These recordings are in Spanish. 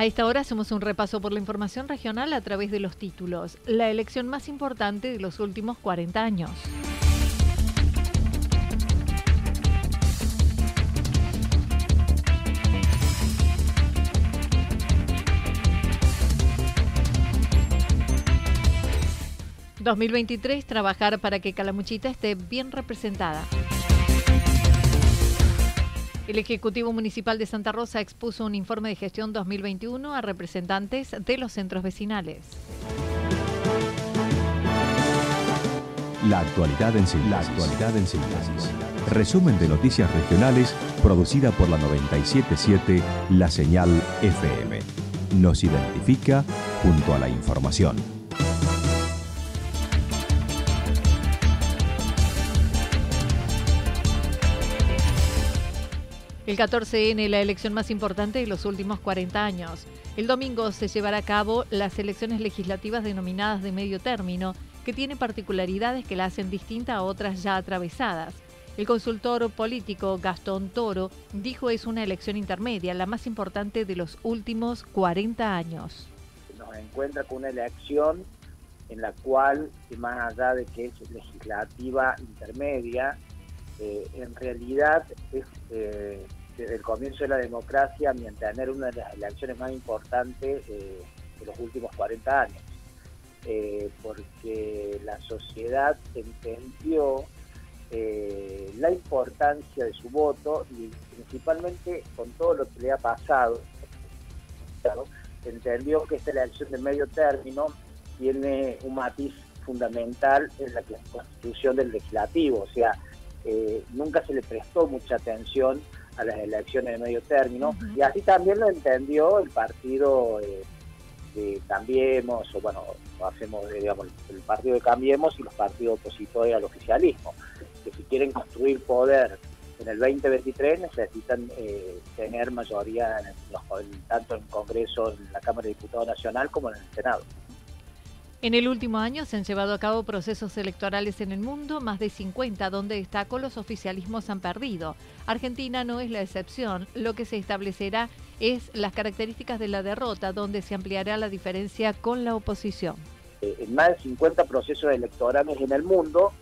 A esta hora hacemos un repaso por la información regional a través de los títulos. La elección más importante de los últimos 40 años. ...2023, trabajar para que Calamuchita esté bien representada. El Ejecutivo Municipal de Santa Rosa expuso un informe de gestión 2021 a representantes de los centros vecinales. La actualidad en síntesis. Resumen de noticias regionales producida por la 977 La Señal FM. Nos identifica junto a la información. El 14N, la elección más importante de los últimos 40 años. El domingo se llevará a cabo las elecciones legislativas denominadas de medio término, que tiene particularidades que la hacen distinta a otras ya atravesadas. El consultor político Gastón Toro dijo es una elección intermedia, la más importante de los últimos 40 años. Nos encuentra con una elección en la cual, más allá de que es legislativa intermedia, eh, en realidad es eh, desde el comienzo de la democracia tener una de las elecciones más importantes eh, de los últimos 40 años, eh, porque la sociedad entendió eh, la importancia de su voto y principalmente con todo lo que le ha pasado, entendió que esta elección de medio término tiene un matiz fundamental en la constitución del legislativo, o sea, nunca se le prestó mucha atención a las elecciones de medio término, y así también lo entendió el partido eh, de Cambiemos, o bueno, hacemos, digamos, el partido de Cambiemos y los partidos opositores al oficialismo, que si quieren construir poder en el 2023 necesitan eh, tener mayoría tanto en el Congreso, en la Cámara de Diputados Nacional como en el Senado. En el último año se han llevado a cabo procesos electorales en el mundo, más de 50, donde destacó los oficialismos han perdido. Argentina no es la excepción. Lo que se establecerá es las características de la derrota, donde se ampliará la diferencia con la oposición. Eh, en más de 50 procesos electorales en el mundo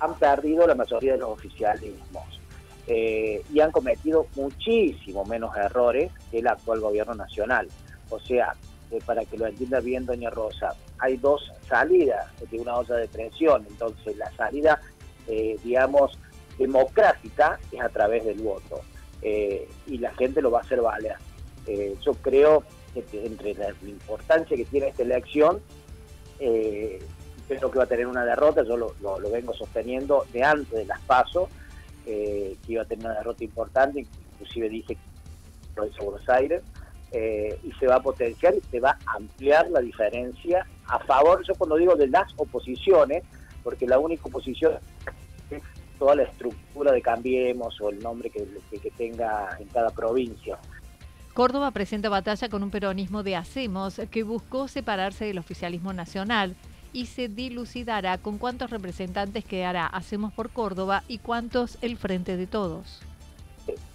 han perdido la mayoría de los oficialismos eh, y han cometido muchísimo menos errores que el actual gobierno nacional. O sea, eh, para que lo entienda bien doña Rosa, hay dos salidas de una olla de presión, entonces la salida, eh, digamos, democrática es a través del voto eh, y la gente lo va a hacer valer. yo creo que entre la, importancia que tiene esta elección, creo que va a tener una derrota, yo lo, vengo sosteniendo de antes de las pasos, que iba a tener una derrota importante, inclusive dije que lo hizo Buenos Aires, eh, y se va a potenciar y se va a ampliar la diferencia a favor, yo cuando digo de las oposiciones, porque la única oposición es toda la estructura de Cambiemos o el nombre que, que tenga en cada provincia. Córdoba presenta batalla con un peronismo de Hacemos que buscó separarse del oficialismo nacional y se dilucidará con cuántos representantes quedará Hacemos por Córdoba y cuántos el Frente de Todos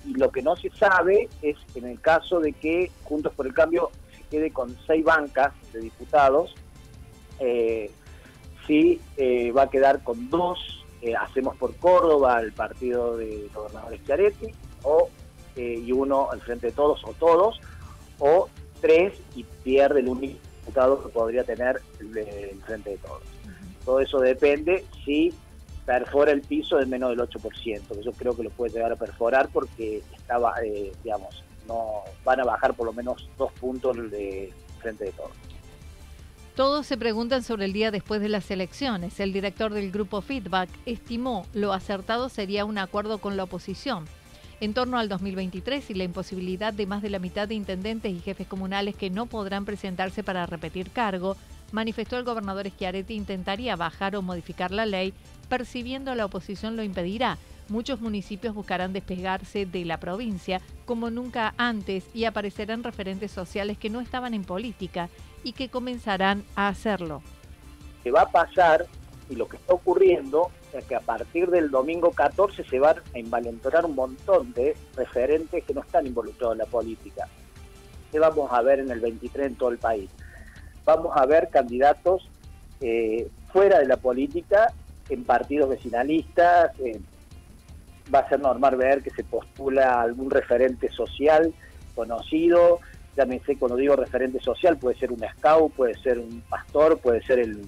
y lo que no se sabe es en el caso de que Juntos por el Cambio se quede con seis bancas de diputados, eh, si eh, va a quedar con dos, eh, hacemos por Córdoba el partido de gobernadores Chiaretti, o, y uno al frente de todos, o todos, o tres y pierde el único diputado que podría tener el, frente de todos. Todo eso depende si perfora el piso de menos del 8%, que yo creo que lo puede llegar a perforar porque estaba, eh, digamos, no van a bajar por lo menos dos puntos de frente de todos. Todos se preguntan sobre el día después de las elecciones. El director del grupo Feedback estimó lo acertado sería un acuerdo con la oposición en torno al 2023 y la imposibilidad de más de la mitad de intendentes y jefes comunales que no podrán presentarse para repetir cargo, manifestó el gobernador Schiaretti intentaría bajar o modificar la ley, percibiendo la oposición lo impedirá. Muchos municipios buscarán despegarse de la provincia como nunca antes y aparecerán referentes sociales que no estaban en política y que comenzarán a hacerlo. ¿Qué va a pasar y lo que está ocurriendo es que a partir del domingo 14 se van a envalentonar un montón de referentes que no están involucrados en la política. ¿Qué vamos a ver en el 23 en todo el país? Vamos a ver candidatos eh, fuera de la política en partidos vecinalistas. Eh, va a ser normal ver que se postula algún referente social conocido. Ya me sé, cuando digo referente social, puede ser un scout, puede ser un pastor, puede ser el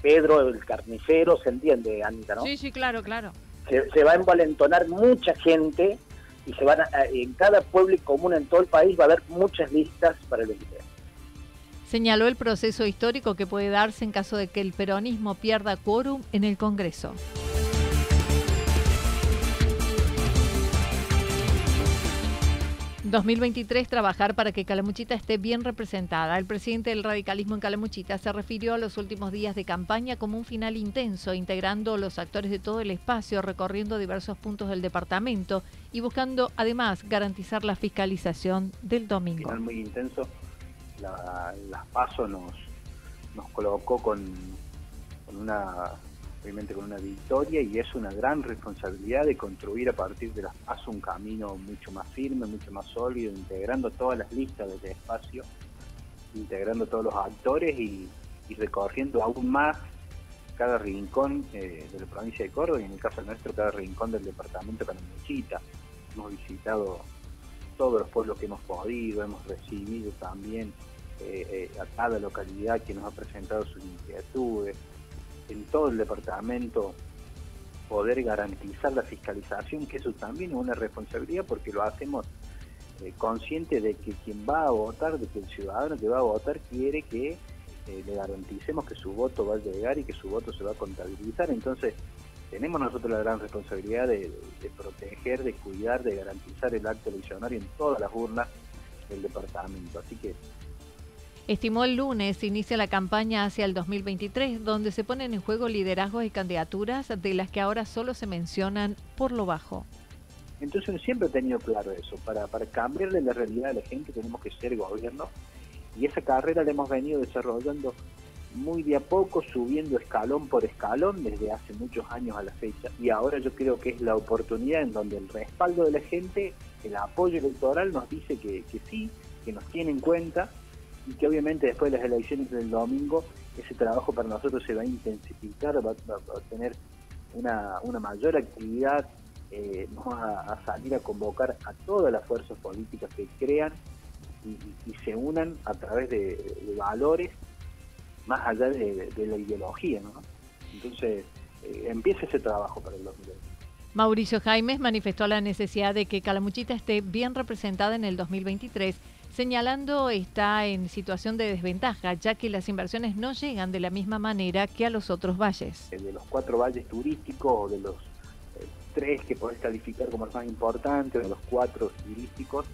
Pedro, el carnicero, ¿se entiende, Anita, no? Sí, sí, claro, claro. Se, va a envalentonar mucha gente y se van en cada pueblo y común en todo el país va a haber muchas listas para el 23. Señaló el proceso histórico que puede darse en caso de que el peronismo pierda quórum en el Congreso. 2023 trabajar para que Calamuchita esté bien representada. El presidente del radicalismo en Calamuchita se refirió a los últimos días de campaña como un final intenso, integrando los actores de todo el espacio, recorriendo diversos puntos del departamento y buscando además garantizar la fiscalización del domingo. Final muy intenso. Las PASO nos, colocó con, una obviamente con una victoria y es una gran responsabilidad de construir a partir de las PASO un camino mucho más firme, mucho más sólido, integrando todas las listas del espacio, integrando todos los actores y, recorriendo aún más cada rincón eh, de la provincia de Córdoba y en el caso nuestro cada rincón del departamento de Canamuchita. Hemos visitado todos los pueblos que hemos podido, hemos recibido también eh, eh, a cada localidad que nos ha presentado sus inquietudes, en todo el departamento poder garantizar la fiscalización, que eso también es una responsabilidad porque lo hacemos eh, consciente de que quien va a votar, de que el ciudadano que va a votar quiere que eh, le garanticemos que su voto va a llegar y que su voto se va a contabilizar. Entonces, tenemos nosotros la gran responsabilidad de, de proteger, de cuidar, de garantizar el acto eleccionario en todas las urnas del departamento. Así que Estimó el lunes inicia la campaña hacia el 2023, donde se ponen en juego liderazgos y candidaturas de las que ahora solo se mencionan por lo bajo. Entonces siempre he tenido claro eso, para, para cambiarle la realidad a la gente tenemos que ser gobierno y esa carrera la hemos venido desarrollando muy de a poco, subiendo escalón por escalón desde hace muchos años a la fecha. Y ahora yo creo que es la oportunidad en donde el respaldo de la gente, el apoyo electoral nos dice que, que sí, que nos tiene en cuenta y que obviamente después de las elecciones del domingo ese trabajo para nosotros se va a intensificar, va, a tener una, una mayor actividad, eh, vamos a, salir a convocar a todas las fuerzas políticas que crean y, se unan a través de, valores más allá de, la ideología. Entonces eh, empieza ese trabajo para el 2020. Mauricio Jaimes manifestó la necesidad de que Calamuchita esté bien representada en el 2023 señalando está en situación de desventaja, ya que las inversiones no llegan de la misma manera que a los otros valles. De los cuatro valles turísticos o de los eh, tres que podés calificar como los más importantes, de los cuatro turísticos,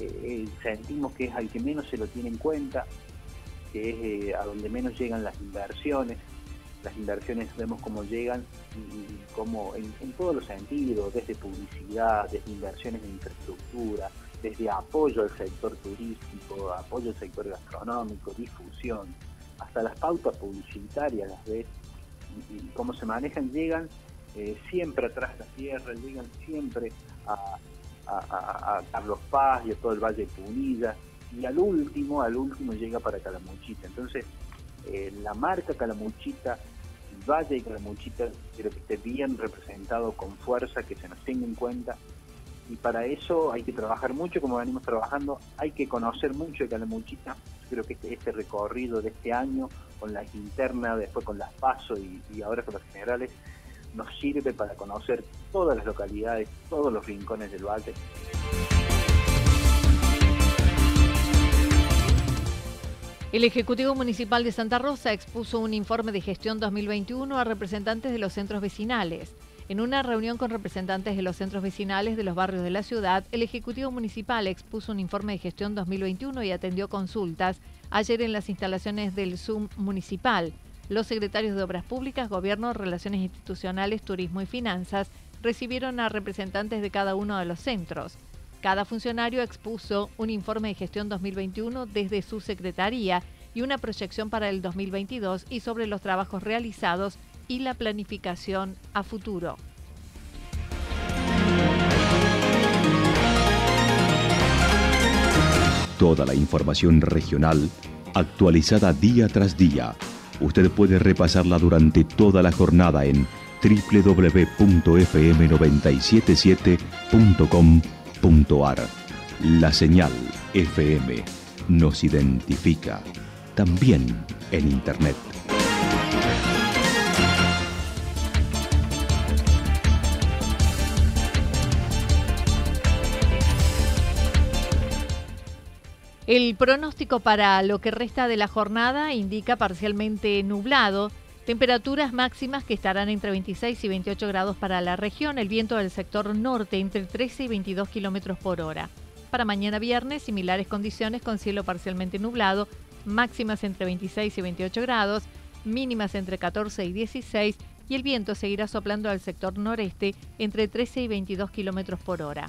eh, sentimos que es al que menos se lo tiene en cuenta, que es eh, a donde menos llegan las inversiones. Las inversiones vemos cómo llegan y, cómo en, en todos los sentidos, desde publicidad, desde inversiones en infraestructura, desde apoyo al sector turístico, apoyo al sector gastronómico, difusión, hasta las pautas publicitarias, las ves, y, cómo se manejan, llegan eh, siempre atrás de la tierra, llegan siempre a, Carlos Paz y a todo el Valle de Punilla, y al último, al último llega para Calamuchita. Entonces, eh, la marca Calamuchita, Valle de Calamuchita, quiero que esté bien representado con fuerza, que se nos tenga en cuenta, y para eso hay que trabajar mucho, como venimos trabajando, hay que conocer mucho de Calamuchita, creo que este, este recorrido de este año, con las internas, después con las PASO y, y ahora con las generales, nos sirve para conocer todas las localidades, todos los rincones del valle. El Ejecutivo Municipal de Santa Rosa expuso un informe de gestión 2021 a representantes de los centros vecinales. En una reunión con representantes de los centros vecinales de los barrios de la ciudad, el Ejecutivo Municipal expuso un informe de gestión 2021 y atendió consultas ayer en las instalaciones del ZUM municipal. Los secretarios de Obras Públicas, Gobierno, Relaciones Institucionales, Turismo y Finanzas recibieron a representantes de cada uno de los centros. Cada funcionario expuso un informe de gestión 2021 desde su secretaría y una proyección para el 2022 y sobre los trabajos realizados y la planificación a futuro. Toda la información regional actualizada día tras día. Usted puede repasarla durante toda la jornada en www.fm977.com.ar. La señal FM nos identifica también en Internet. El pronóstico para lo que resta de la jornada indica parcialmente nublado, temperaturas máximas que estarán entre 26 y 28 grados para la región, el viento del sector norte entre 13 y 22 kilómetros por hora. Para mañana viernes, similares condiciones con cielo parcialmente nublado, máximas entre 26 y 28 grados, mínimas entre 14 y 16 y el viento seguirá soplando al sector noreste entre 13 y 22 kilómetros por hora.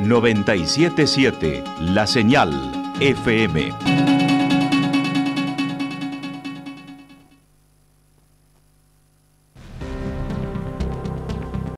977 La Señal FM.